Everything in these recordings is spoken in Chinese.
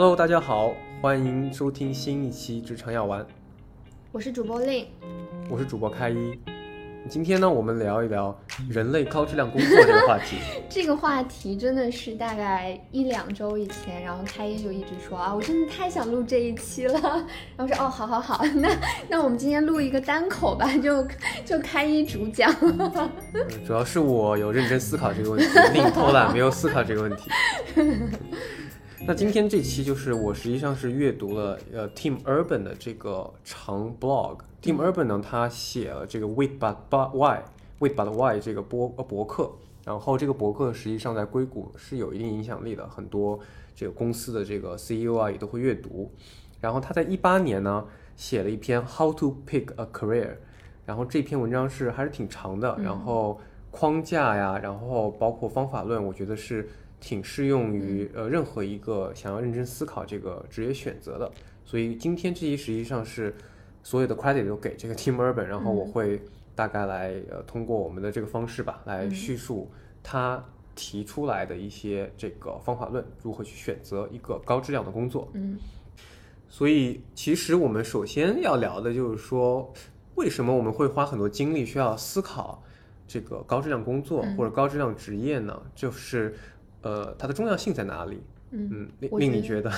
Hello，大家好，欢迎收听新一期《职场药丸》，我是主播令，我是主播开一。今天呢，我们聊一聊人类高质量工作这个话题。这个话题真的是大概一两周以前，然后开一就一直说啊，我真的太想录这一期了。然后说哦，好好好，那那我们今天录一个单口吧，就就开一主讲。主要是我有认真思考这个问题，令偷懒没有思考这个问题。那今天这期就是我实际上是阅读了呃 Team Urban 的这个长 blog。Team Urban 呢，他写了这个 Wait but but why，Wait but why 这个博呃博客，然后这个博客实际上在硅谷是有一定影响力的，很多这个公司的这个 CEO 啊也都会阅读。然后他在一八年呢写了一篇 How to Pick a Career，然后这篇文章是还是挺长的，然后框架呀，然后包括方法论，我觉得是挺适用于呃任何一个想要认真思考这个职业选择的。所以今天这期实际上是。所有的 credit 都给这个 Team Urban，然后我会大概来呃通过我们的这个方式吧，来叙述他提出来的一些这个方法论，如何去选择一个高质量的工作。嗯，所以其实我们首先要聊的就是说，为什么我们会花很多精力需要思考这个高质量工作或者高质量职业呢？就是呃它的重要性在哪里？嗯，令令你觉得？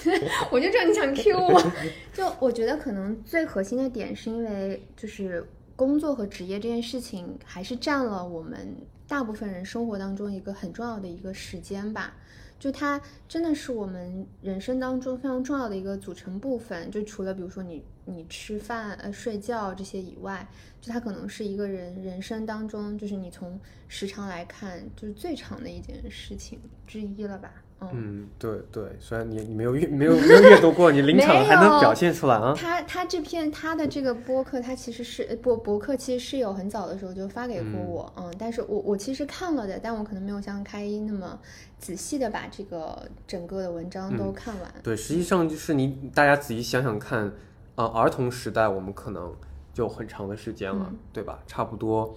我就知道你想 Q 我，就我觉得可能最核心的点是因为就是工作和职业这件事情还是占了我们大部分人生活当中一个很重要的一个时间吧，就它真的是我们人生当中非常重要的一个组成部分。就除了比如说你你吃饭呃睡觉这些以外，就它可能是一个人人生当中就是你从时长来看就是最长的一件事情之一了吧。嗯，对对，虽然你你没有阅没有没有阅读过，你临场还能表现出来啊。他他这篇他的这个播客，他其实是博博客，其实是有很早的时候就发给过我，嗯，但是我我其实看了的，但我可能没有像开一那么仔细的把这个整个的文章都看完。对，实际上就是你大家仔细想想看，啊，儿童时代我们可能就很长的时间了，对吧？差不多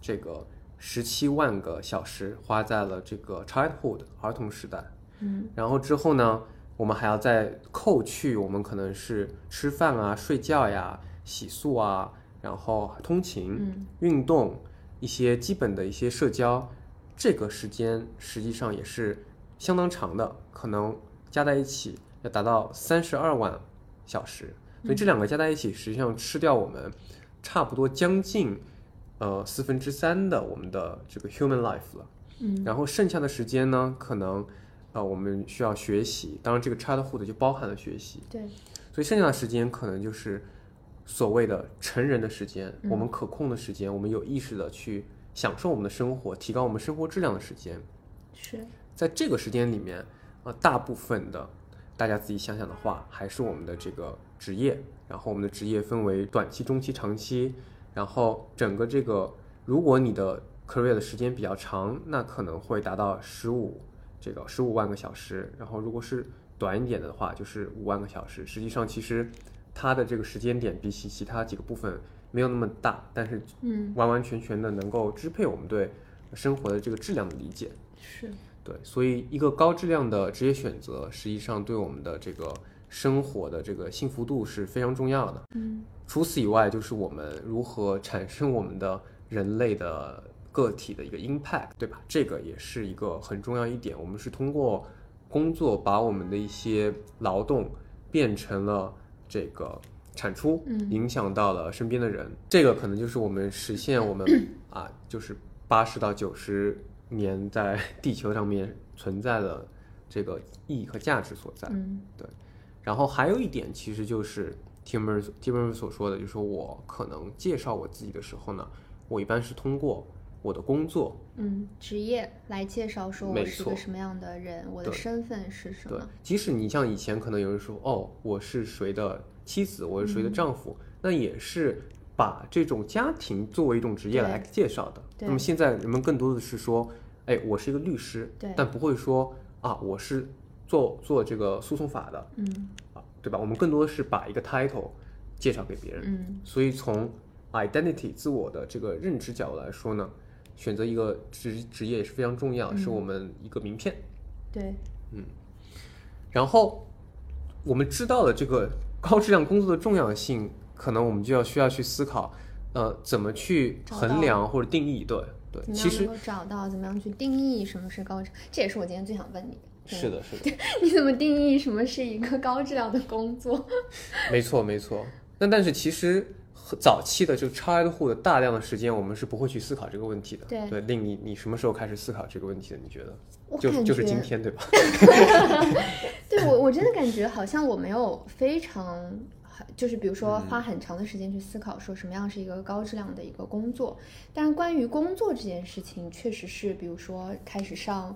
这个十七万个小时花在了这个 childhood 儿童时代。嗯，然后之后呢，我们还要再扣去我们可能是吃饭啊、睡觉呀、洗漱啊，然后通勤、运动一些基本的一些社交，这个时间实际上也是相当长的，可能加在一起要达到三十二万小时，所以这两个加在一起，实际上吃掉我们差不多将近呃四分之三的我们的这个 human life 了。嗯，然后剩下的时间呢，可能。呃，我们需要学习，当然这个 childhood 就包含了学习。对，所以剩下的时间可能就是所谓的成人的时间，我们可控的时间，我们有意识的去享受我们的生活，提高我们生活质量的时间。是在这个时间里面，呃，大部分的大家自己想想的话，还是我们的这个职业。然后我们的职业分为短期、中期、长期。然后整个这个，如果你的 career 的时间比较长，那可能会达到十五。这个十五万个小时，然后如果是短一点的话，就是五万个小时。实际上，其实它的这个时间点比起其他几个部分没有那么大，但是嗯，完完全全的能够支配我们对生活的这个质量的理解。是对，所以一个高质量的职业选择，实际上对我们的这个生活的这个幸福度是非常重要的。嗯，除此以外，就是我们如何产生我们的人类的。个体的一个 impact，对吧？这个也是一个很重要一点。我们是通过工作把我们的一些劳动变成了这个产出，影响到了身边的人。这个可能就是我们实现我们 啊，就是八十到九十年在地球上面存在的这个意义和价值所在。嗯，对。然后还有一点，其实就是 Timmer Timmer 所说的，就是说我可能介绍我自己的时候呢，我一般是通过。我的工作，嗯，职业来介绍说我是个什么样的人，我的身份是什么？对，即使你像以前可能有人说，哦，我是谁的妻子，我是谁的丈夫，那也是把这种家庭作为一种职业来介绍的。那么现在人们更多的是说，哎，我是一个律师，但不会说啊，我是做做这个诉讼法的，嗯，啊，对吧？我们更多的是把一个 title 介绍给别人，嗯，所以从 identity 自我的这个认知角度来说呢。选择一个职职业也是非常重要，是我们一个名片。对，嗯。然后我们知道了这个高质量工作的重要性，可能我们就要需要去思考，呃，怎么去衡量或者定义。对对，其实找到，怎么样去定义什么是高质？这也是我今天最想问你的。对是的，是的，你怎么定义什么是一个高质量的工作？没错没错。那但是其实和早期的这个 childhood 的大量的时间，我们是不会去思考这个问题的。对对，令你你什么时候开始思考这个问题的？你觉得？我就就是今天对吧？对我，我真的感觉好像我没有非常，就是比如说嗯花很长的时间去思考说什么样是一个高质量的一个工作。但是关于工作这件事情，确实是，比如说开始上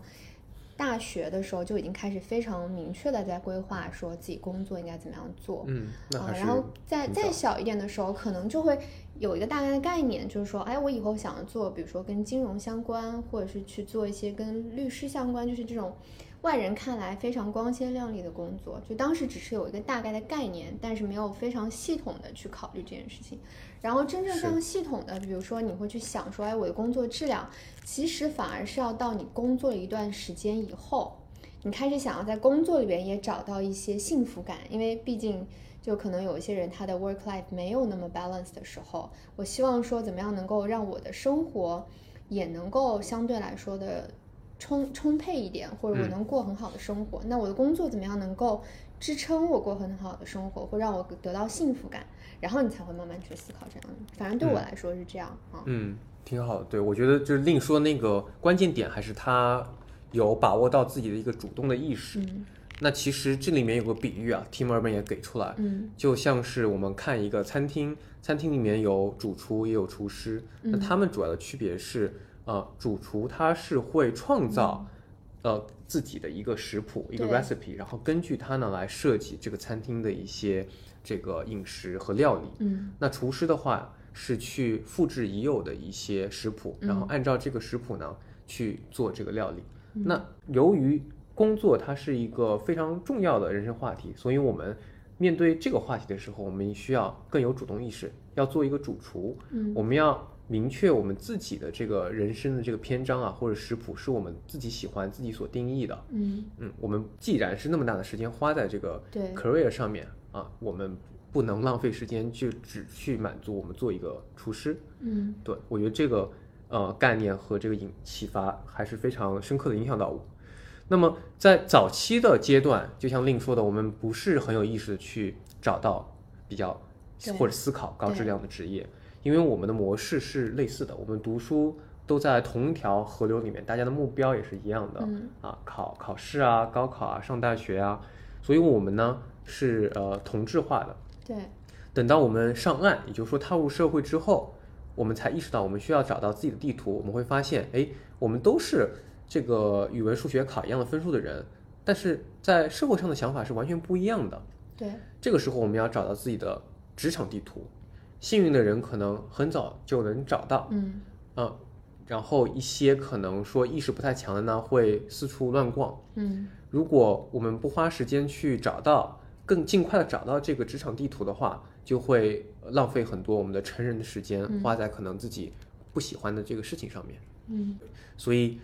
大学的时候就已经开始非常明确的在规划说自己工作应该怎么样做。嗯，啊然后再再小一点的时候，可能就会有一个大概的概念，就是说，哎，我以后想要做，比如说跟金融相关，或者是去做一些跟律师相关，就是这种外人看来非常光鲜亮丽的工作。就当时只是有一个大概的概念，但是没有非常系统的去考虑这件事情。然后真正非常系统的，比如说你会去想说，哎，我的工作质量，其实反而是要到你工作一段时间以后。你开始想要在工作里边也找到一些幸福感，因为毕竟就可能有一些人他的 work life 没有那么 balance 的时候，我希望说怎么样能够让我的生活也能够相对来说的充充沛一点，或者我嗯能过很好的生活。那我的工作怎么样能够支撑我过很好的生活，会让我得到幸福感，然后你才会慢慢去思考这样。反正对我嗯来说是这样啊。嗯，挺好的。对，我觉得就是令说那个关键点还是他有把握到自己的一个主动的意识。嗯那其实这里面有个比喻啊，Tim Urban 也给出来，嗯就像是我们看一个餐厅，餐厅里面有主厨也有厨师，那他们主要的区别是，呃，主厨他是会创造，呃自己的一个食谱一个 recipe，然后根据它呢来设计这个餐厅的一些这个饮食和料理。嗯那厨师的话是去复制已有的一些食谱，然后按照这个食谱呢去做这个料理。那由于工作它是一个非常重要的人生话题，所以我们面对这个话题的时候，我们需要更有主动意识，要做一个主厨。嗯我们要明确我们自己的这个人生的这个篇章啊，或者食谱是我们自己喜欢、自己所定义的。嗯，嗯，我们既然是那么大的时间花在这个对 career 上面啊，我们不能浪费时间去只去满足我们做一个厨师。嗯对我觉得这个呃概念和这个引启发还是非常深刻的影响到我。那么在早期的阶段，就像令说的，我们不是很有意识的去找到比较或者思考高质量的职业，因为我们的模式是类似的，我们读书都在同一条河流里面，大家的目标也是一样的、嗯啊，考考试啊，高考啊，上大学啊，所以我们呢是呃同质化的。对，等到我们上岸，也就是说踏入社会之后，我们才意识到我们需要找到自己的地图。我们会发现，哎，我们都是这个语文、数学考一样的分数的人，但是在社会上的想法是完全不一样的。对，这个时候，我们要找到自己的职场地图。幸运的人可能很早就能找到，嗯。嗯，然后一些可能说意识不太强的呢，会四处乱逛。嗯。如果我们不花时间去找到，更尽快的找到这个职场地图的话，就会浪费很多我们的成人的时间，花在可能自己不喜欢的这个事情上面。嗯。所以，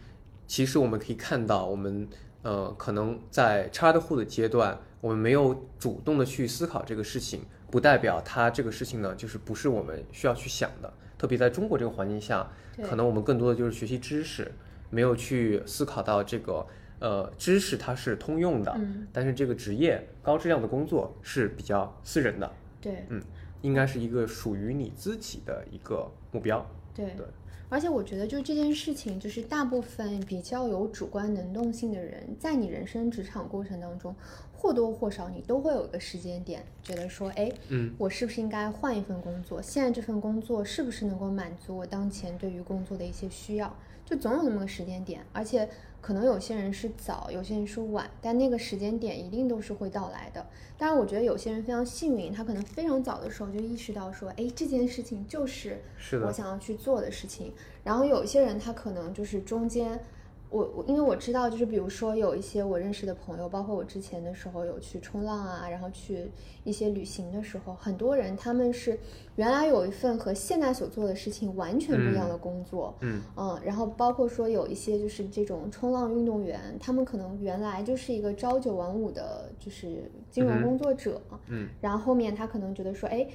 其实我们可以看到，我们呃可能在 childhood 的阶段，我们没有主动的去思考这个事情，不代表它这个事情呢，就是不是我们需要去想的。特别在中国这个环境下，可能我们更多的就是学习知识，没有去思考到这个呃知识它是通用的，嗯，但是这个职业高质量的工作是比较私人的，对。嗯应该是一个属于你自己的一个目标。对对而且我觉得，就这件事情，就是大部分比较有主观能动性的人，在你人生职场过程当中，或多或少你都会有一个时间点，觉得说，哎，嗯，我是不是应该换一份工作？现在这份工作是不是能够满足我当前对于工作的一些需要？就总有那么个时间点，而且可能有些人是早，有些人是晚，但那个时间点一定都是会到来的。当然，我觉得有些人非常幸运，他可能非常早的时候就意识到说，哎，这件事情就是我想要去做的事情。然后有一些人他可能就是中间，我我因为我知道，就是比如说有一些我认识的朋友，包括我之前的时候有去冲浪啊，然后去一些旅行的时候，很多人他们是原来有一份和现在所做的事情完全不一样的工作，嗯。然后包括说有一些就是这种冲浪运动员，他们可能原来就是一个朝九晚五的，就是金融工作者，嗯然后后面他可能觉得说，哎，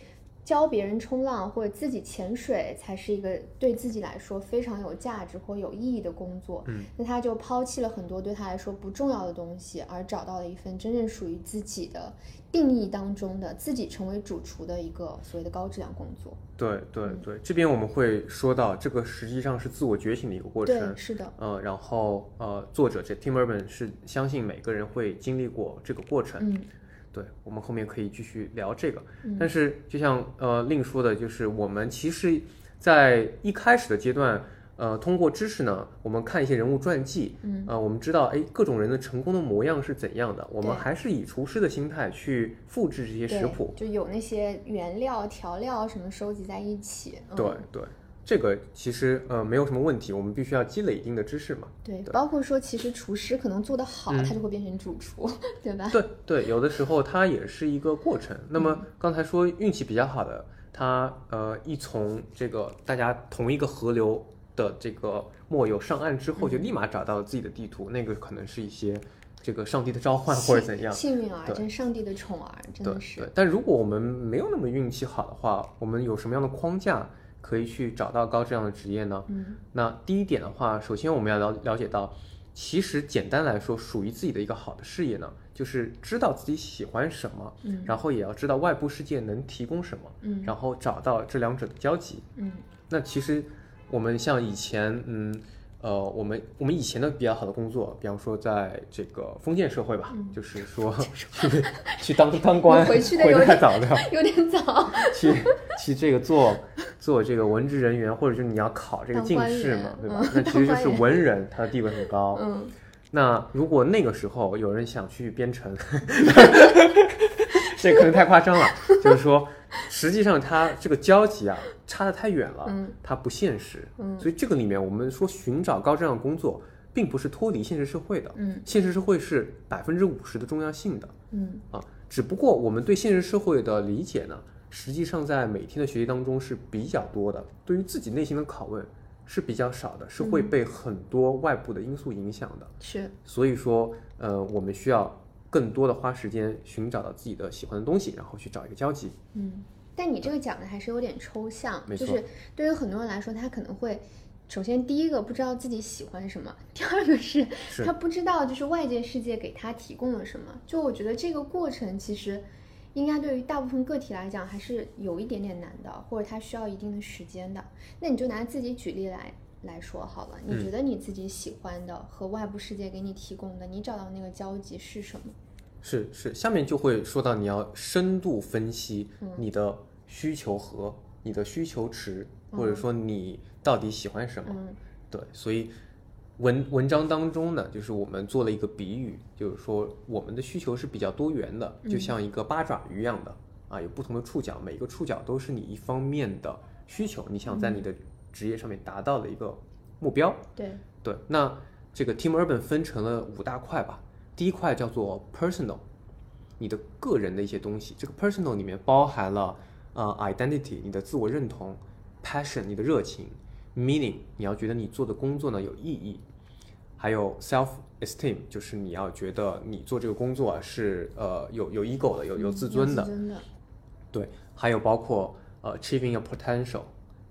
教别人冲浪或者自己潜水才是一个对自己来说非常有价值或有意义的工作。嗯，那他就抛弃了很多对他来说不重要的东西，而找到了一份真正属于自己的定义当中的自己成为主厨的一个所谓的高质量工作。对对嗯对，这边我们会说到，这个实际上是自我觉醒的一个过程。对，是的，呃，然后呃，作者这 Tim Urban 是相信每个人会经历过这个过程。嗯对，我们后面可以继续聊这个。嗯但是就像呃令说的，就是我们其实，在一开始的阶段，呃，通过知识呢，我们看一些人物传记，嗯啊，我们知道哎各种人的成功的模样是怎样的，我们还是以厨师的心态去复制这些食谱。就有那些原料、调料什么收集在一起。嗯、对对，这个其实呃没有什么问题，我们必须要积累一定的知识嘛。对，对包括说，其实厨师可能做得好，嗯他就会变成主厨，对吧？对对，有的时候它也是一个过程。那么刚才说运气比较好的，他呃一从这个大家同一个河流的这个末游上岸之后，就立马找到了自己的地图，那个可能是一些这个上帝的召唤或者怎样。幸运儿，对真上帝的宠儿，真的是对，但如果我们没有那么运气好的话，我们有什么样的框架可以去找到高质量的职业呢？嗯那第一点的话，首先我们要了了解到，其实简单来说，属于自己的一个好的事业呢，就是知道自己喜欢什么，嗯然后也要知道外部世界能提供什么，嗯然后找到这两者的交集。嗯那其实我们像以前，嗯，呃，我们我们以前的比较好的工作，比方说在这个封建社会吧，就是说去去当当官，回去的回有点太早了，有点早，去去这个做做这个文职人员，或者就是你要考这个进士嘛，对吧嗯？那其实就是文人，他的地位很高。嗯那如果那个时候有人想去编程，这可能太夸张了。就是说，实际上它这个交集啊差得太远了，嗯它不现实。嗯所以这个里面我们说寻找高质量工作，并不是脱离现实社会的，嗯现实社会是百分之五十的重要性的。嗯啊，只不过我们对现实社会的理解呢，实际上在每天的学习当中是比较多的，对于自己内心的拷问是比较少的，是会嗯被很多外部的因素影响的。是所以说，呃，我们需要更多的花时间寻找到自己的喜欢的东西，然后去找一个交集。嗯。但你这个讲的还是有点抽象，就是对于很多人来说，他可能会。首先，第一个不知道自己喜欢什么，第二个是是他不知道就是外界世界给他提供了什么。就我觉得这个过程其实应该对于大部分个体来讲还是有一点点难的，或者他需要一定的时间的。那你就拿自己举例来来说好了，你嗯。觉得你自己喜欢的和外部世界给你提供的，你找到那个交集是什么？是是，下面就会说到你要深度分析嗯。你的需求和你的需求池，或者说你到底喜欢什么。嗯。对，所以文文章当中呢，就是我们做了一个比喻，就是说我们的需求是比较多元的，就像一个八爪鱼一样的啊，有不同的触角，每一个触角都是你一方面的需求，你想在你的职业上面达到的一个目标。对，对，那这个 Team Urban 分成了五大块吧。第一块叫做 personal，你的个人的一些东西。这个 personal 里面包含了呃 identity，你的自我认同；passion，你的热情；meaning，你要觉得你做的工作呢有意义；还有 self esteem，就是你要觉得你做这个工作啊是呃有有 ego 的，有有自尊的。嗯有自尊的，对，还有包括呃 achieving your potential，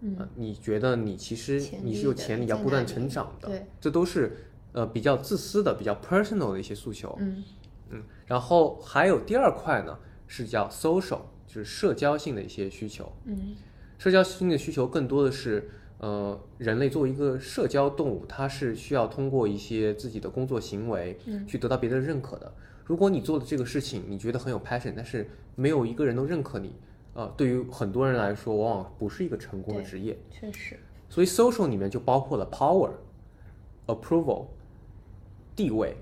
嗯呃，你觉得你其实你是有潜力要不断成长的，对，这都是呃比较自私的、比较 personal 的一些诉求。嗯嗯，然后还有第二块呢，是叫 social，就是社交性的一些需求。嗯社交性的需求更多的是，呃，人类作为一个社交动物，它是需要通过一些自己的工作行为，嗯去得到别人的认可的。如果你做的这个事情，你觉得很有 passion，但是没有一个人都认可你，呃，对于很多人来说，往往不是一个成功的职业。确实，所以 social 里面就包括了 power、approval、地位，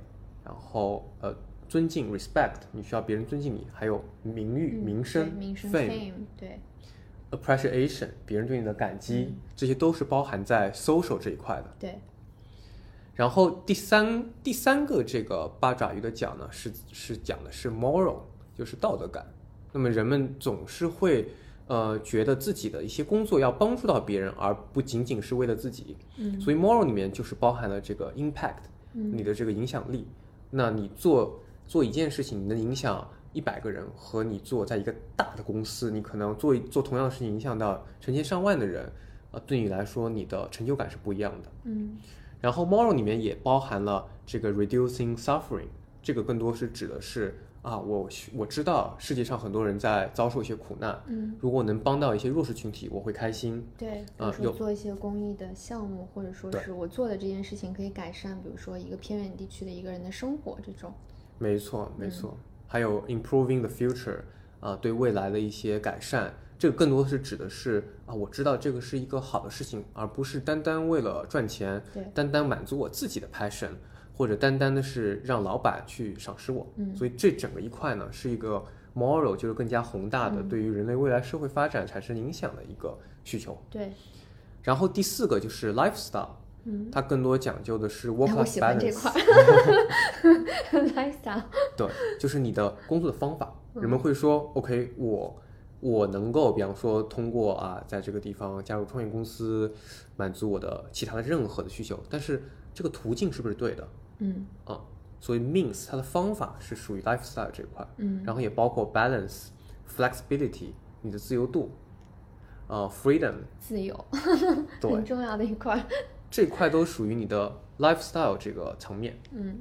然后呃尊敬 respect，你需要别人尊敬你，还有名誉、嗯名声名声 fame、对，appreciation，别人对你的感激，嗯这些都是包含在 social 这一块的。对，然后第三第三个这个八爪鱼的讲呢，是是讲的是 moral，就是道德感。那么人们总是会呃觉得自己的一些工作要帮助到别人，而不仅仅是为了自己。嗯所以 moral 里面就是包含了这个 impact，嗯你的这个影响力。那你做做一件事情，你能影响一百个人，和你做在一个大的公司，你可能做做同样的事情，影响到成千上万的人，啊，对你来说，你的成就感是不一样的。嗯然后 moral 里面也包含了这个 reducing suffering，这个更多是指的是啊，我我知道世界上很多人在遭受一些苦难，嗯，如果能帮到一些弱势群体，我会开心。对，比啊有做一些公益的项目，或者说是我做的这件事情可以改善，比如说一个偏远地区的一个人的生活这种。没错，没错。还有 improving the future，啊，对未来的一些改善，这个更多是指的是啊，我知道这个是一个好的事情，而不是单单为了赚钱，对单单满足我自己的 passion，或者单单的是让老板去赏识我。嗯所以这整个一块呢，是一个 moral，就是更加宏大的，嗯对于人类未来社会发展产生影响的一个需求。对，然后第四个就是 lifestyle，嗯，它更多讲究的是哎 work 我 life balance 块。lifestyle，对，就是你的工作的方法。嗯人们会说，OK，我我能够，比方说通过啊，在这个地方加入创业公司，满足我的其他的任何的需求，但是这个途径是不是对的嗯啊？所以 means 它的方法是属于 lifestyle 这一块，嗯然后也包括 balance、flexibility，你的自由度，呃，freedom，自由对 很，重要的一块。这块都属于你的 lifestyle 这个层面。嗯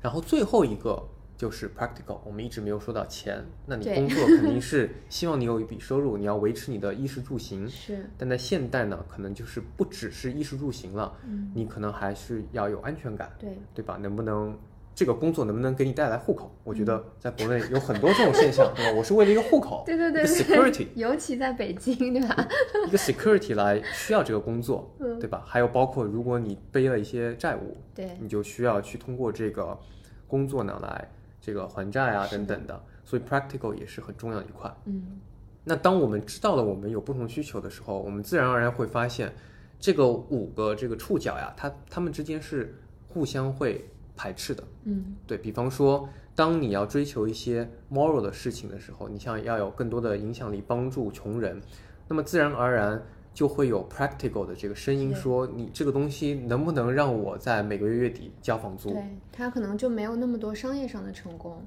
然后最后一个就是 practical，我们一直没有说到钱。那你工作肯定 是希望你有一笔收入，你要维持你的衣食住行。是，但在现代呢，可能就是不只是衣食住行了，嗯你可能还是要有安全感，对，对吧？能不能这个工作能不能给你带来户口？我觉嗯得在国内有很多这种现象，对吧？我是为了一个户口，对对对对 security，尤其在北京，对吧？一个 security 来需要这个工作，嗯对吧？还有包括如果你背了一些债务，对，你就需要去通过这个工作呢来这个还债啊等等的，所以 practical 也是很重要的一块。嗯那当我们知道了我们有不同需求的时候，我们自然而然会发现，这个五个这个触角呀，它它们之间是互相会排斥的。嗯对比方说，当你要追求一些 moral 的事情的时候，你像要有更多的影响力，帮助穷人，那么自然而然就会有 practical 的这个声音说，你这个东西能不能让我在每个月月底交房租？对，他可能就没有那么多商业上的成功。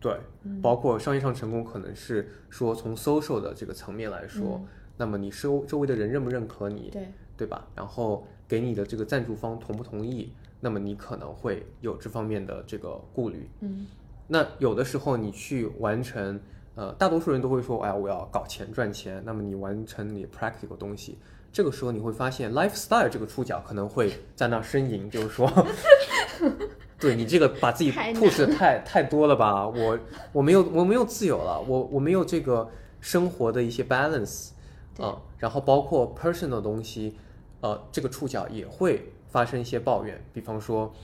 对，嗯包括商业上成功，可能是说从 social 的这个层面来说，那么你周周围的人认不认可你，对，对吧？然后给你的这个赞助方同不同意，那么你可能会有这方面的这个顾虑。嗯那有的时候你去完成，呃，大多数人都会说，哎呀，我要搞钱赚钱。那么你完成你 practical 东西，这个时候你会发现 lifestyle 这个触角可能会在那儿呻吟，就是说，对你这个把自己 push 的太太多了吧？我我没有我没有自由了，我我没有这个生活的一些 balance 对啊、然后包括 personal 的东西，呃，这个触角也会发生一些抱怨，比方说。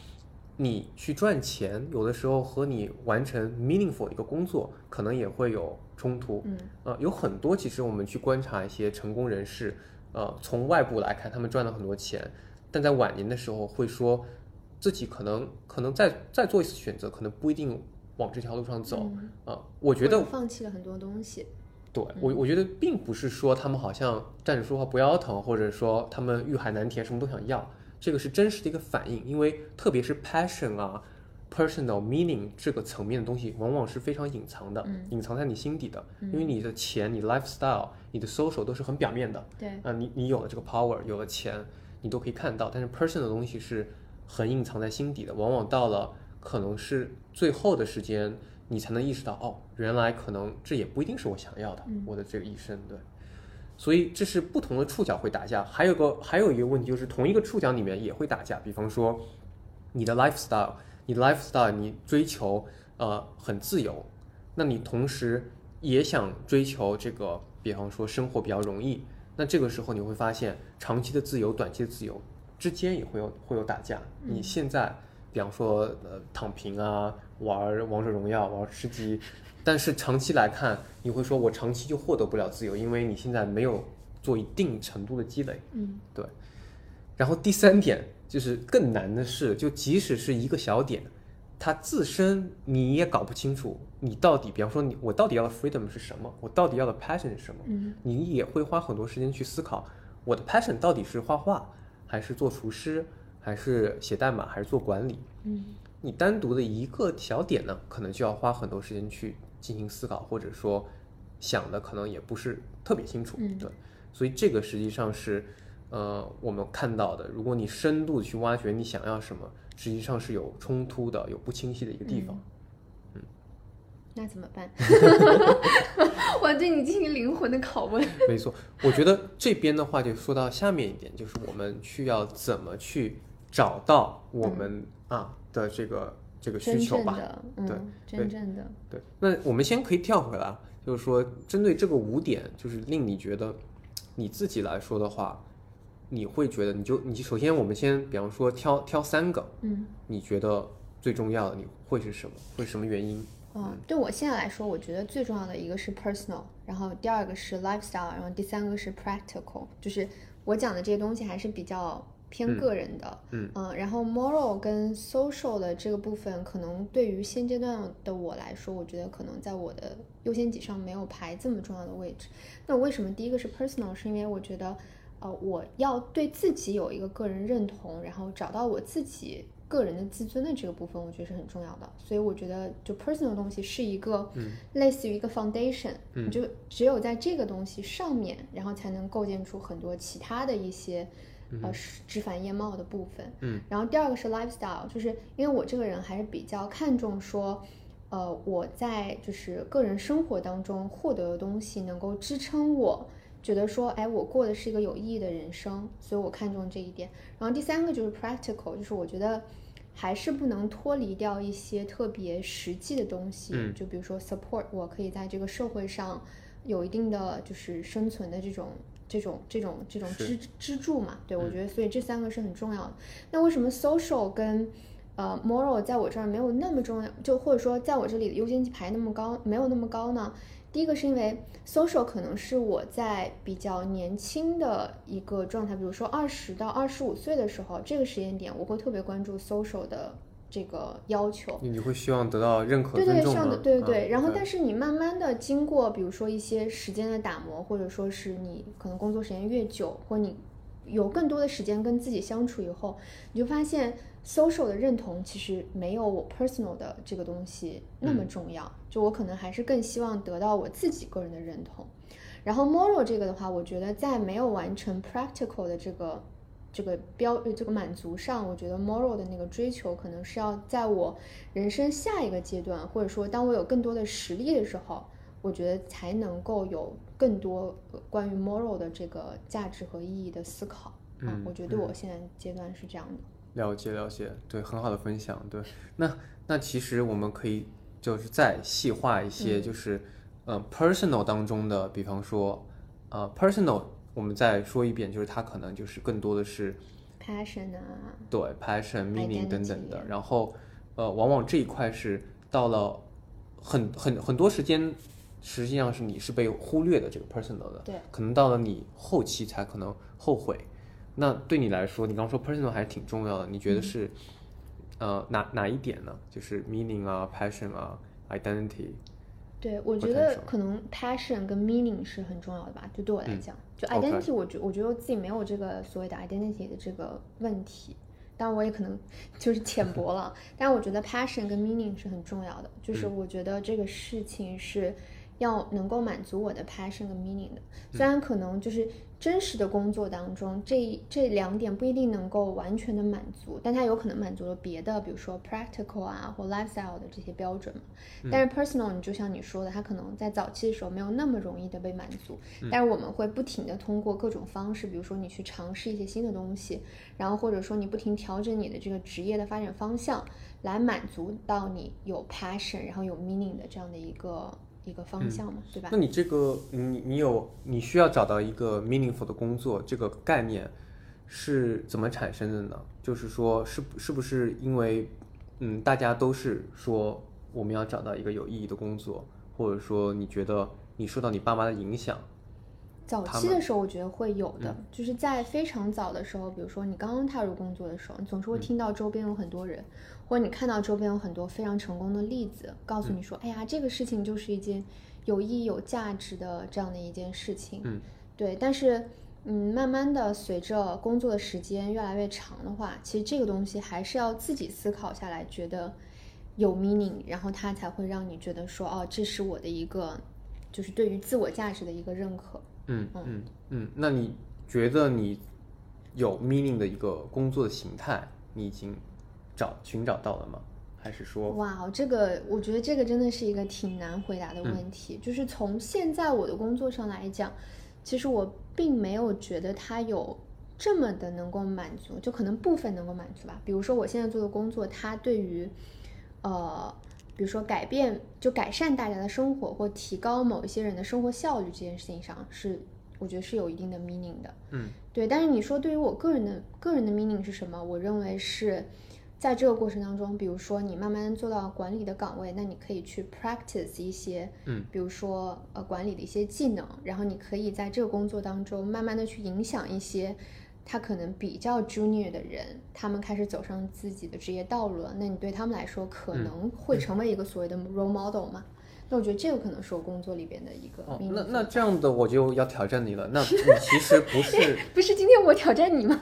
你去赚钱，有的时候和你完成 meaningful 一个工作，可能也会有冲突。嗯呃，有很多其实我们去观察一些成功人士，呃，从外部来看，他们赚了很多钱，但在晚年的时候会说，自己可能可能再再做一次选择，可能不一定往这条路上走。嗯啊、我觉得放弃了很多东西。对我，我觉得并不是说他们好像站着说话不腰疼，或者说他们欲海难填，什么都想要，这个是真实的一个反应。因为特别是 passion 啊、personal meaning 这个层面的东西，往往是非常隐藏的，嗯隐藏在你心底的。因为你的钱、你 lifestyle、你的 social 都是很表面的。对，啊，你你有了这个 power，有了钱，你都可以看到。但是 person 的东西是很隐藏在心底的，往往到了可能是最后的时间，你才能意识到，哦，原来可能这也不一定是我想要的，嗯我的这个一生，对。所以这是不同的触角会打架，还有个还有一个问题就是同一个触角里面也会打架，比方说你的 lifestyle，你的 lifestyle 你追求呃很自由，那你同时也想追求这个，比方说生活比较容易，那这个时候你会发现长期的自由、短期的自由之间也会有会有打架。你现在比方说呃躺平啊，玩王者荣耀、玩吃鸡，但是长期来看，你会说我长期就获得不了自由，因为你现在没有做一定程度的积累。嗯对然后第三点就是更难的是，就即使是一个小点，它自身你也搞不清楚，你到底，比方说你我到底要的 freedom 是什么，我到底要的 passion 是什么，嗯你也会花很多时间去思考，我的 passion 到底是画画，还是做厨师，还是写代码，还是做管理？嗯你单独的一个小点呢，可能就要花很多时间去进行思考，或者说想的可能也不是特别清楚，嗯对，所以这个实际上是，呃，我们看到的，如果你深度地去挖掘你想要什么，实际上是有冲突的，有不清晰的一个地方。嗯那怎么办？我对你进行灵魂的拷问。没错，我觉得这边的话就说到下面一点，就是我们需要怎么去找到我们啊的这个这个需求吧。嗯，对真正的，对，那我们先可以跳回来啊，就是说针对这个五点，就是令你觉得你自己来说的话，你会觉得你就你首先我们先比方说挑挑三个，嗯。你觉得最重要的你会是什么？会是什么原因？嗯，对我现在来说，我觉得最重要的一个是 personal，然后第二个是 lifestyle，然后第三个是 practical，就是我讲的这些东西还是比较偏个人的。嗯然后 moral 跟 social 的这个部分，可能对于现阶段的我来说，我觉得可能在我的优先级上没有排这么重要的位置。那为什么第一个是 personal？是因为我觉得，呃，我要对自己有一个个人认同，然后找到我自己个人的自尊的这个部分，我觉得是很重要的。所以我觉得，就 personal 的东西是一个类似于一个 foundation，、嗯你就只有在这个东西上面，然后才能构建出很多其他的一些。呃，枝繁叶茂的部分。嗯，然后第二个是 lifestyle，就是因为我这个人还是比较看重说，呃，我在就是个人生活当中获得的东西能够支撑我，觉得说，哎，我过的是一个有意义的人生，所以我看重这一点。然后第三个就是 practical，就是我觉得还是不能脱离掉一些特别实际的东西，嗯就比如说 support 我可以在这个社会上有一定的就是生存的这种。这种这种这种支支柱嘛，对我嗯觉得，所以这三个是很重要的。那为什么 social 跟呃 moral 在我这儿没有那么重要，就或者说在我这里的优先级排那么高，没有那么高呢？第一个是因为 social 可能是我在比较年轻的一个状态，比如说二十到二十五岁的时候，这个时间点我会特别关注 social 的这个要求。你你会希望得到认可、对对，上的？对对对，啊然后但是你慢慢的经过，比如说一些时间的打磨，或者说是你可能工作时间越久，或你有更多的时间跟自己相处以后，你就发现 social 的认同其实没有我 personal 的这个东西那么重要。就我可能还是更希望得到我自己个人的认同。然后 moral 这个的话，我觉得在没有完成 practical 的这个这个标呃这个满足上，我觉得 moral 的那个追求可能是要在我人生下一个阶段，或者说当我有更多的实力的时候，我觉得才能够有更多呃关于 moral 的这个价值和意义的思考。啊嗯我觉得我现在阶段是这样的。了解了解，对，很好的分享。对，那那其实我们可以就是再细化一些，嗯就是、呃 personal 当中的，比方说呃 personal，我们再说一遍，就是它可能就是更多的是 passion 啊，对 passion、meaning 等等的然后呃往往这一块是到了很很很多时间。实际上是你是被忽略的这个 personal 的，对，可能到了你后期才可能后悔。那对你来说，你刚说 personal 还是挺重要的，你嗯觉得是、呃哪哪一点呢？就是 meaning 啊，passion 啊，identity。对，我觉得可能 passion 跟 meaning 是很重要的吧，就对我来嗯讲，就 identity，我觉我觉得我自己没有这个所谓的 identity 的这个问题，但我也可能 就是浅薄了，但我觉得 passion 跟 meaning 是很重要的，就是嗯。我觉得这个事情是要能够满足我的 passion 跟 meaning 的，嗯虽然可能就是真实的工作当中这这两点不一定能够完全的满足，但它有可能满足了别的，比如说 practical 啊或 lifestyle 的这些标准嘛。但是 personal，你就像你说的，它可能在早期的时候没有那么容易的被满足，但是我们会不停的通过各种方式，比如说你去尝试一些新的东西，然后或者说你不停调整你的这个职业的发展方向，来满足到你有 passion，然后有 meaning 的这样的一个一个方向嘛，对吧那？你这个，你你有你需要找到一个 meaningful 的工作，这个概念是怎么产生的呢？就是说，是不是不是因为，嗯，大家都是说我们要找到一个有意义的工作，或者说你觉得你受到你爸妈的影响，早期的时候，我觉得会有的，嗯就是在非常早的时候，比如说你刚刚踏入工作的时候，你总是会听到周边有很多人，或者你看到周边有很多非常成功的例子，告诉你说，哎呀，这个事情就是一件有意义、有价值的这样的一件事情。嗯，对。但是，嗯，慢慢的随着工作的时间越来越长的话，其实这个东西还是要自己思考下来，觉得有 meaning，然后它才会让你觉得说，哦，这是我的一个，就是对于自我价值的一个认可。嗯嗯嗯，那你觉得你有 meaning 的一个工作的形态，你已经找寻找到了吗？还是说，哇，哦这个我觉得这个真的是一个挺难回答的嗯问题。就是从现在我的工作上来讲，其实我并没有觉得它有这么的能够满足，就可能部分能够满足吧。比如说我现在做的工作，它对于呃，比如说改变就改善大家的生活或提高某一些人的生活效率这件事情上，是我觉得是有一定的 meaning 的。嗯对，但是你说对于我个人的个人的 meaning 是什么？我认为是在这个过程当中，比如说你慢慢做到管理的岗位，那你可以去 practice 一些，嗯，比如说呃管理的一些技能，然后你可以在这个工作当中慢慢的去影响一些他可能比较 junior 的人，他们开始走上自己的职业道路了，那你对他们来说可嗯能会成为一个所谓的 role model 嘛？那我觉得这个可能是我工作里边的一个哦，那那这样的我就要挑战你了。那 你其实不是，不是今天我挑战你吗？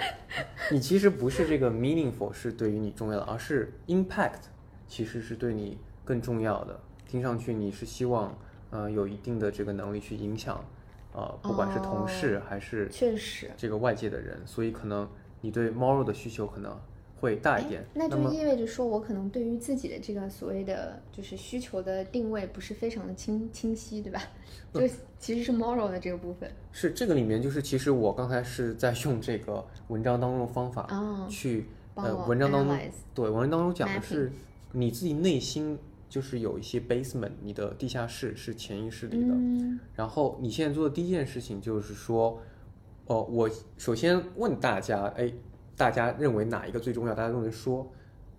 你其实不是这个 meaningful 是对于你重要的，而是 impact 其实是对你更重要的。听上去你是希望，呃，有一定的这个能力去影响，呃，不管是同事还是确实。这个外界的人，所以可能你对 moral 的需求可能会大一点哎。那就意味着说，我可能对于自己的这个所谓的就是需求的定位不是非常的清清晰，对吧？就其实是 moral 的这个部分。是这个里面就是，其实我刚才是在用这个文章当中的方法哦去，呃，文章当中对文章当中讲的是你自己内心就是有一些 basement，你的地下室是潜意识里的。嗯然后你现在做的第一件事情就是说，哦，我首先问大家，哎，大家认为哪一个最重要？大家都能说。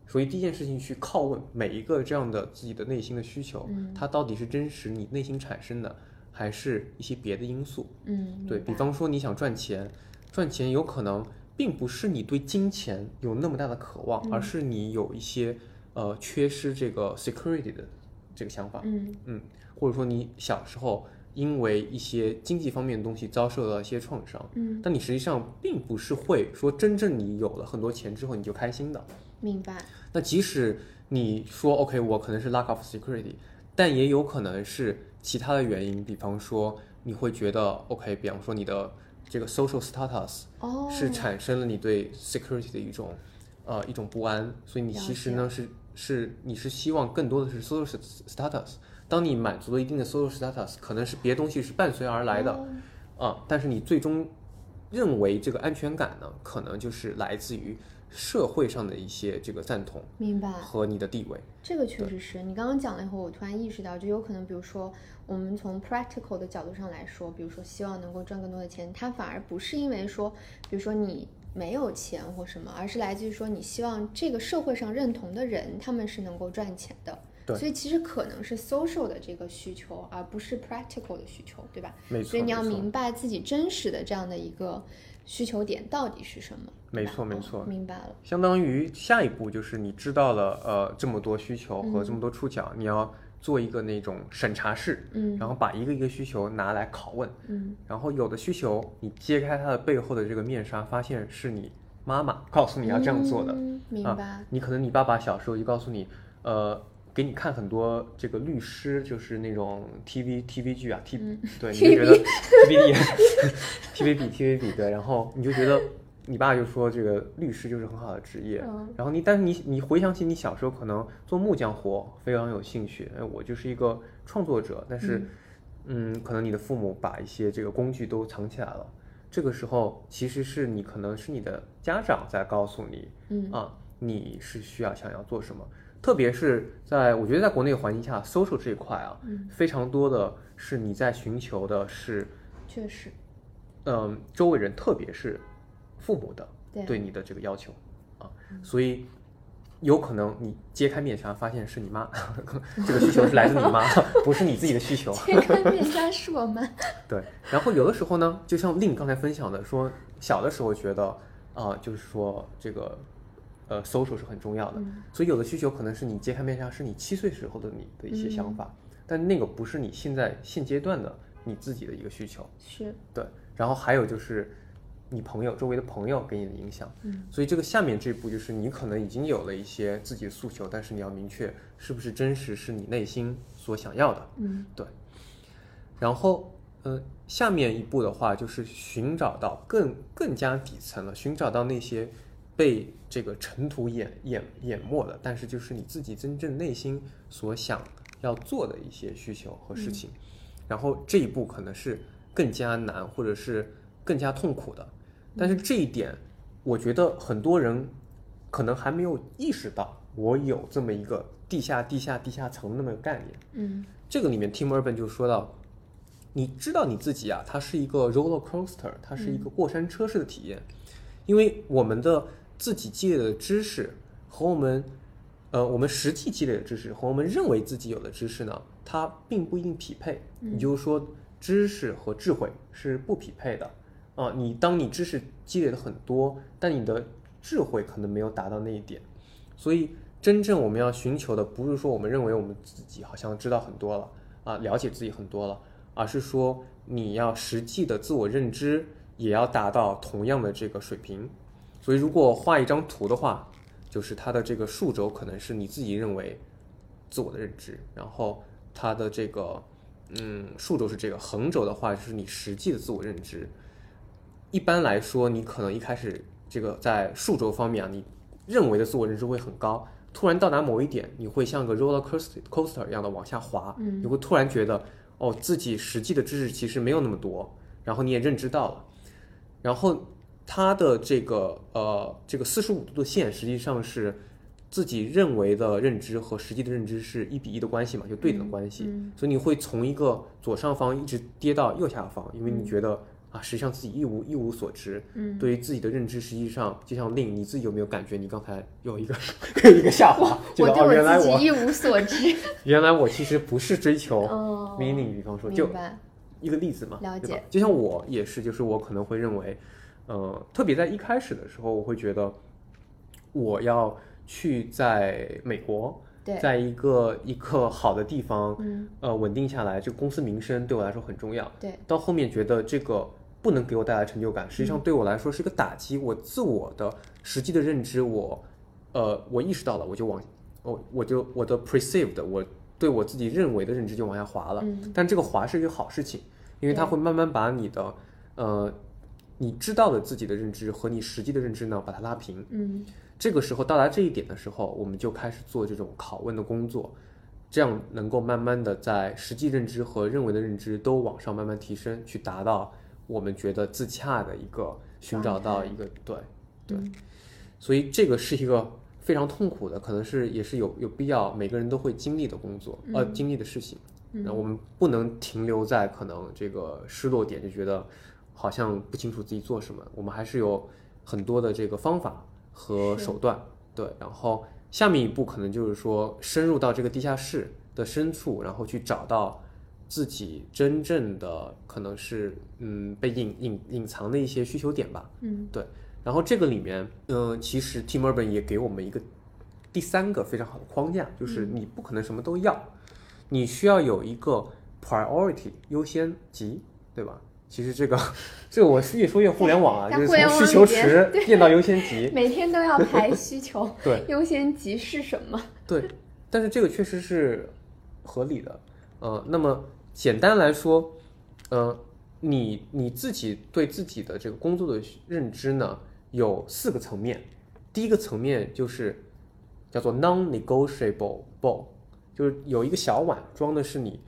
所以第一件事情去拷问每一个这样的自己的内心的需求，嗯它到底是真实你内心产生的，还是一些别的因素？嗯，对比方说你想赚钱，赚钱有可能并不是你对金钱有那么大的渴望，而嗯是你有一些呃缺失这个 security 的这个想法，嗯嗯，或者说你小时候因为一些经济方面的东西遭受到一些创伤，嗯，但你实际上并不是会说真正你有了很多钱之后你就开心的。明白。那即使你说 OK，我可能是 lack of security，但也有可能是其他的原因，比方说你会觉得 OK，比方说你的这个 social status 哦，是产生了你对 security 的一种呃一种不安，所以你其实呢是是你是希望更多的是 social status。当你满足了一定的 social status，可能是别的东西是伴随而来的啊、哦但是你最终认为这个安全感呢，可能就是来自于社会上的一些这个赞同明白。和你的地位。这个确实是你刚刚讲了以后，我突然意识到，就有可能，比如说我们从 practical 的角度上来说，比如说希望能够赚更多的钱，它反而不是因为说，比如说你没有钱或什么，而是来自于说你希望这个社会上认同的人，他们是能够赚钱的。对所以其实可能是 social 的这个需求，而不是 practical 的需求，对吧？没错，所以你要明白自己真实的这样的一个需求点到底是什么。没错没错明白了。相当于下一步就是你知道了呃这么多需求和这么多触角，你要做一个那种审查室，嗯然后把一个一个需求拿来拷问，嗯然后有的需求你揭开它的背后的这个面纱，发现是你妈妈告诉你要这样做的，嗯明啊白。你可能你爸爸小时候就告诉你，呃，给你看很多这个律师，就是那种 TV TV 剧啊，T、对，你就觉得 TVB TVB TVB 对，然后你就觉得你爸就说这个律师就是很好的职业，嗯然后你但是你你回想起你小时候可能做木匠活非常有兴趣，哎，我就是一个创作者，但是嗯可能你的父母把一些这个工具都藏起来了。这个时候，其实是你可能是你的家长在告诉你，嗯啊，你是需要想要做什么。特别是在我觉得在国内环境下，social 这一块啊，嗯。非常多的是你在寻求的是，确实，嗯，周围人，特别是父母的对。对你的这个要求啊，所以有可能你揭开面纱，发现是你妈，这个需求是来自你妈，不是你自己的需求。揭开面纱是我们。对，然后有的时候呢，就像令刚才分享的，说小的时候觉得啊、就是说这个呃 social 是很重要的，所以有的需求可能是你揭开面纱，是你七岁时候的你的一些想法，但那个不是你现在现阶段的你自己的一个需求。是，对，然后还有就是你朋友周围的朋友给你的影响，嗯，所以这个下面这一步就是你可能已经有了一些自己的诉求，但是你要明确是不是真实是你内心所想要的，嗯。对。然后，呃，下面一步的话就是寻找到更更加底层了，寻找到那些被这个尘土掩掩掩没的，但是就是你自己真正内心所想要做的一些需求和事情。然后这一步可能是更加难，或者是更加痛苦的。但是这一点，我觉得很多人可能还没有意识到，我有这么一个地下、地下、地下层那么个概念。嗯这个里面，Tim Urban 就说到，你知道你自己啊，它是一个 roller coaster，它是一个过山车式的体验，因为我们的自己积累的知识和我们，呃，我们实际积累的知识和我们认为自己有的知识呢，它并不一定匹配。也就是说，知识和智慧是不匹配的啊。你当你知识积累的很多，但你的智慧可能没有达到那一点，所以真正我们要寻求的，不是说我们认为我们自己好像知道很多了啊，了解自己很多了，而是说你要实际的自我认知也要达到同样的这个水平。所以，如果画一张图的话，就是它的这个数轴可能是你自己认为自我的认知，然后它的这个嗯竖轴是这个，横轴的话就是你实际的自我认知。一般来说，你可能一开始这个在数轴方面啊，你认为的自我认知会很高，突然到达某一点，你会像个 roller coaster coaster 一样的往下滑，嗯你会突然觉得哦，自己实际的知识其实没有那么多，然后你也认知到了，然后它的这个呃这个四十五度的线实际上是自己认为的认知和实际的认知是一比一的关系嘛，就对等的关系，嗯所以你会从一个左上方一直跌到右下方，因为你觉得啊，实际上自己一无一无所知，嗯，对于自己的认知，实际上就像令你自己有没有感觉？你刚才有一个 有一个下滑，觉得哦，我对原来我我自己一无所知。原来我其实不是追求哦 meaning，比方说就。一个例子嘛，了解对吧？就像我也是，就是我可能会认为，呃，特别在一开始的时候，我会觉得我要去在美国，在一个一个好的地方，嗯，呃，稳定下来，这个公司名声对我来说很重要。对，到后面觉得这个不能给我带来成就感，实际上对我来说是一个打击。我自我的实际的认知，我呃，我意识到了，我就往我我就我的 perceived，我对我自己认为的认知就往下滑了。嗯但这个滑是一个好事情，因为它会慢慢把你的呃你知道的自己的认知和你实际的认知呢把它拉平。嗯。这个时候到达这一点的时候，我们就开始做这种拷问的工作，这样能够慢慢的在实际认知和认为的认知都往上慢慢提升，去达到我们觉得自洽的一个寻找到一个对对，嗯所以这个是一个非常痛苦的，可能是也是有有必要每个人都会经历的工作，呃，经历的事情。那我们不能停留在可能这个失落点，就觉得好像不清楚自己做什么。我们还是有很多的这个方法和手段，对。然后下面一步可能就是说深入到这个地下室的深处，然后去找到自己真正的可能是嗯被隐隐隐藏的一些需求点吧。嗯对，然后这个里面，嗯、其实 Tim Urban 也给我们一个第三个非常好的框架，就是你不可能什么都要，你需要有一个 priority 优先级，对吧？其实这个，这个我是越说越互联网啊，就是从需求池变到优先级，每天都要排 需求，对优先级是什么？对，但是这个确实是合理的。呃，那么简单来说，呃，你你自己对自己的这个工作的认知呢，有四个层面。第一个层面就是叫做 non-negotiable bowl，就是有一个小碗装的是你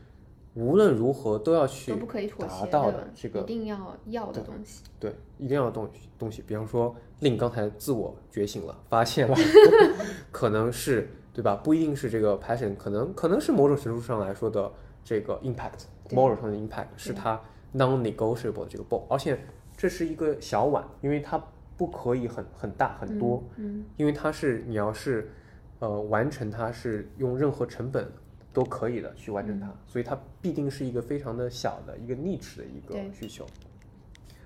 无论如何都要去都不可以妥达协到的这个一定要要的东西。对，一定要东西东西，比方说令刚才自我觉醒了，发现了，可能是对吧？不一定是这个 passion，可能可能是某种程度上来说的这个 impact，对某种上的 impact 是它 non-negotiable 的这个 ball，而且这是一个小碗，因为它不可以很很大很多，嗯，因为它是你要是呃完成它是用任何成本都可以的去完成它，所以它必定是一个非常的小的一个 niche 的一个需求。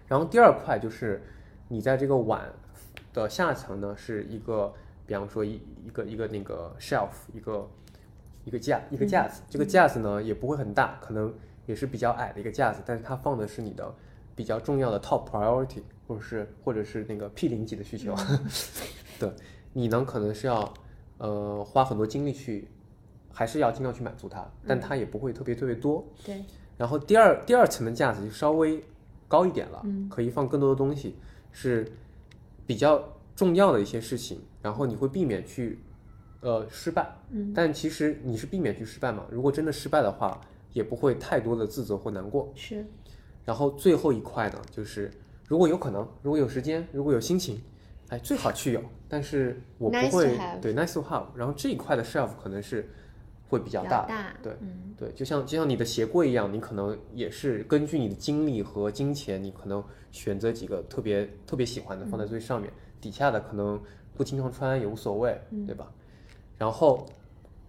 然后第二块就是你在这个碗的下层呢是一个，比方说一一个一个那个 shelf 一个一个架一个架子，这个架子呢也不会很大，可能也是比较矮的一个架子，但是它放的是你的比较重要的 top priority，或者是或者是那个 P 零级的需求，对你呢可能是要呃花很多精力去，还是要尽量去满足它，但它也不会特别特别多。对，然后第二第二层的架子就稍微高一点了，嗯。可以放更多的东西，是比较重要的一些事情，然后你会避免去呃失败，嗯，但其实你是避免去失败嘛，如果真的失败的话，也不会太多的自责或难过。是，然后最后一块呢，就是如果有可能，如果有时间，如果有心情，哎，最好去有，但是我不会对 nice to have，然后这一块的 shelf 可能是会比较大对嗯，对，就像就像你的鞋柜一样，你可能也是根据你的精力和金钱，你可能选择几个特别特别喜欢的放在最上面，底下的可能不经常穿也无所谓，对吧？然后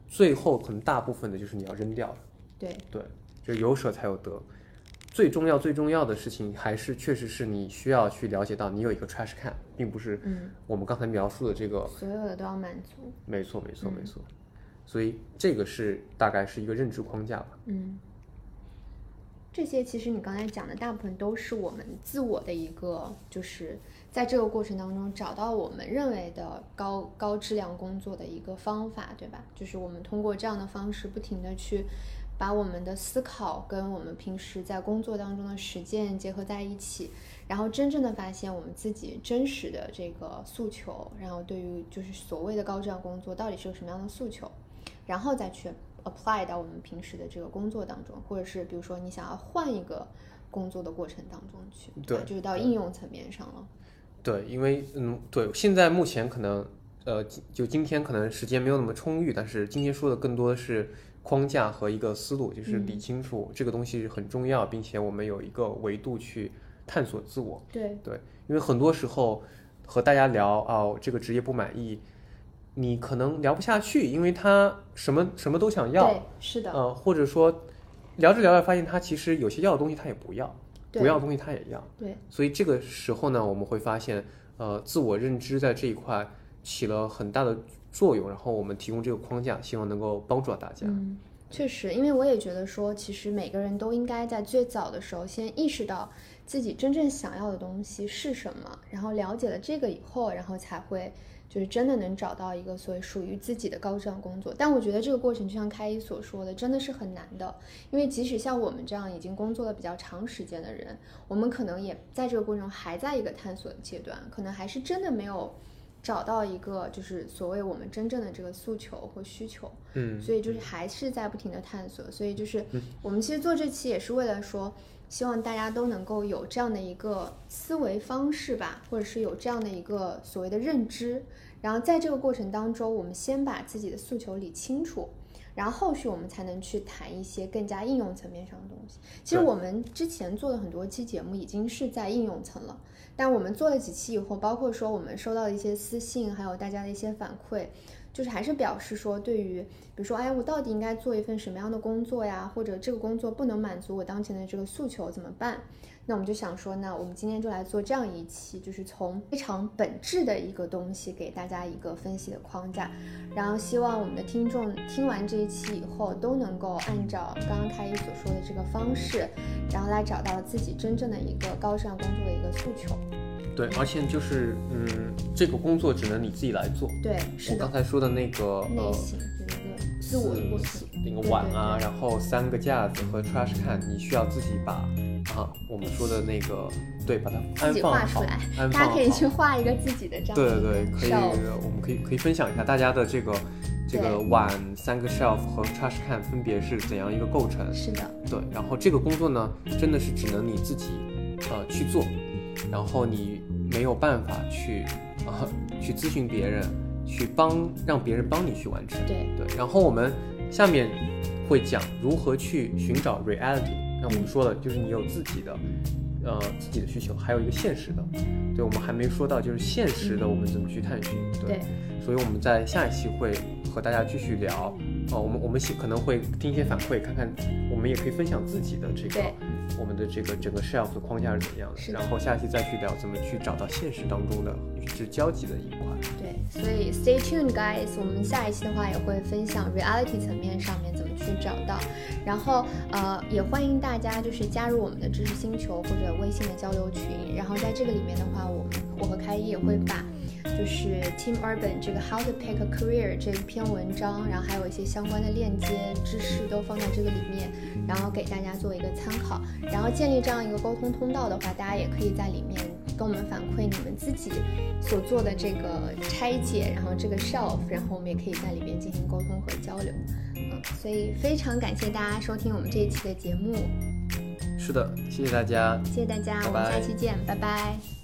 最后可能大部分的就是你要扔掉的，对，对，就有舍才有得。最重要最重要的事情还是确实是你需要去了解到你有一个 trash can，并不是嗯，我们刚才描述的这个所有的都要满足，没错，没错，嗯。没错。所以这个是大概是一个认知框架吧。嗯，这些其实你刚才讲的大部分都是我们自我的一个，就是在这个过程当中找到我们认为的高高质量工作的一个方法，对吧？就是我们通过这样的方式，不停的去把我们的思考跟我们平时在工作当中的实践结合在一起，然后真正的发现我们自己真实的这个诉求，然后对于就是所谓的高质量工作到底是个什么样的诉求，然后再去 apply 到我们平时的这个工作当中，或者是比如说你想要换一个工作的过程当中去，吧对就是到应用层面上了。对，因为嗯，对，现在目前可能呃，就今天可能时间没有那么充裕，但是今天说的更多的是框架和一个思路，就是理清楚这个东西很重要，并且我们有一个维度去探索自我。对，对，因为很多时候和大家聊啊，这个职业不满意，你可能聊不下去，因为他什么什么都想要，对，是的，呃，或者说聊着聊着发现他其实有些要的东西他也不要，不要的东西他也要，对，所以这个时候呢，我们会发现，呃，自我认知在这一块起了很大的作用，然后我们提供这个框架，希望能够帮助到大家。嗯，确实，因为我也觉得说，其实每个人都应该在最早的时候先意识到自己真正想要的东西是什么，然后了解了这个以后，然后才会就是真的能找到一个所谓属于自己的高质量工作。但我觉得这个过程就像开一所说的，真的是很难的，因为即使像我们这样已经工作了比较长时间的人，我们可能也在这个过程中还在一个探索的阶段，可能还是真的没有。找到一个就是所谓我们真正的这个诉求或需求，嗯，所以就是还是在不停的探索，所以就是我们其实做这期也是为了说，希望大家都能够有这样的一个思维方式吧，或者是有这样的一个所谓的认知，然后在这个过程当中，我们先把自己的诉求理清楚。然后后续我们才能去谈一些更加应用层面上的东西。其实我们之前做的很多期节目已经是在应用层了，但我们做了几期以后，包括说我们收到的一些私信，还有大家的一些反馈，就是还是表示说，对于比如说，哎，我到底应该做一份什么样的工作呀？或者这个工作不能满足我当前的这个诉求怎么办？那我们就想说，那我们今天就来做这样一期，就是从非常本质的一个东西给大家一个分析的框架，然后希望我们的听众听完这一期以后，都能够按照刚刚开一所说的这个方式，然后来找到自己真正的一个高质量工作的一个诉求。对，而且就是嗯，这个工作只能你自己来做。对，是刚，才说的那个呃，内省的一个自我的过程。那个碗啊，然后三个架子和 trash can，你需要自己把啊我们说的那个对，把它安放好大家可以好去画一个自己的这样对对对，可以，我们可以可以分享一下大家的这个这个碗、三个 shelf 和 trash can 分别是怎样一个构成。是的，对，然后这个工作呢，真的是只能你自己呃去做，然后你没有办法去啊、去咨询别人，去帮让别人帮你去完成。对对，然后我们下面会讲如何去寻找 reality。那我们说了，就是你有自己的呃自己的需求，还有一个现实的。对，我们还没说到就是现实的我们怎么去探寻。对，所以我们在下一期会和大家继续聊。哦，我们我们可能会听一些反馈，看看我们也可以分享自己的这个我们的这个整个 shelf 的框架是怎么样的。然后下期再去聊怎么去找到现实当中的与之交集的一块。对，所以 stay tuned guys，我们下一期的话也会分享 reality 层面上面怎么去找到。然后呃，也欢迎大家就是加入我们的知识星球或者微信的交流群。然后在这个里面的话，我们我和开一也会把。就是 Team Urban 这个 How to Pick a Career 这一篇文章，然后还有一些相关的链接知识都放在这个里面，然后给大家做一个参考。然后建立这样一个沟通通道的话，大家也可以在里面跟我们反馈你们自己所做的这个拆解，然后这个 shelf，然后我们也可以在里面进行沟通和交流。嗯，所以非常感谢大家收听我们这一期的节目。是的，谢谢大家，谢谢大家，我们下期见，拜拜。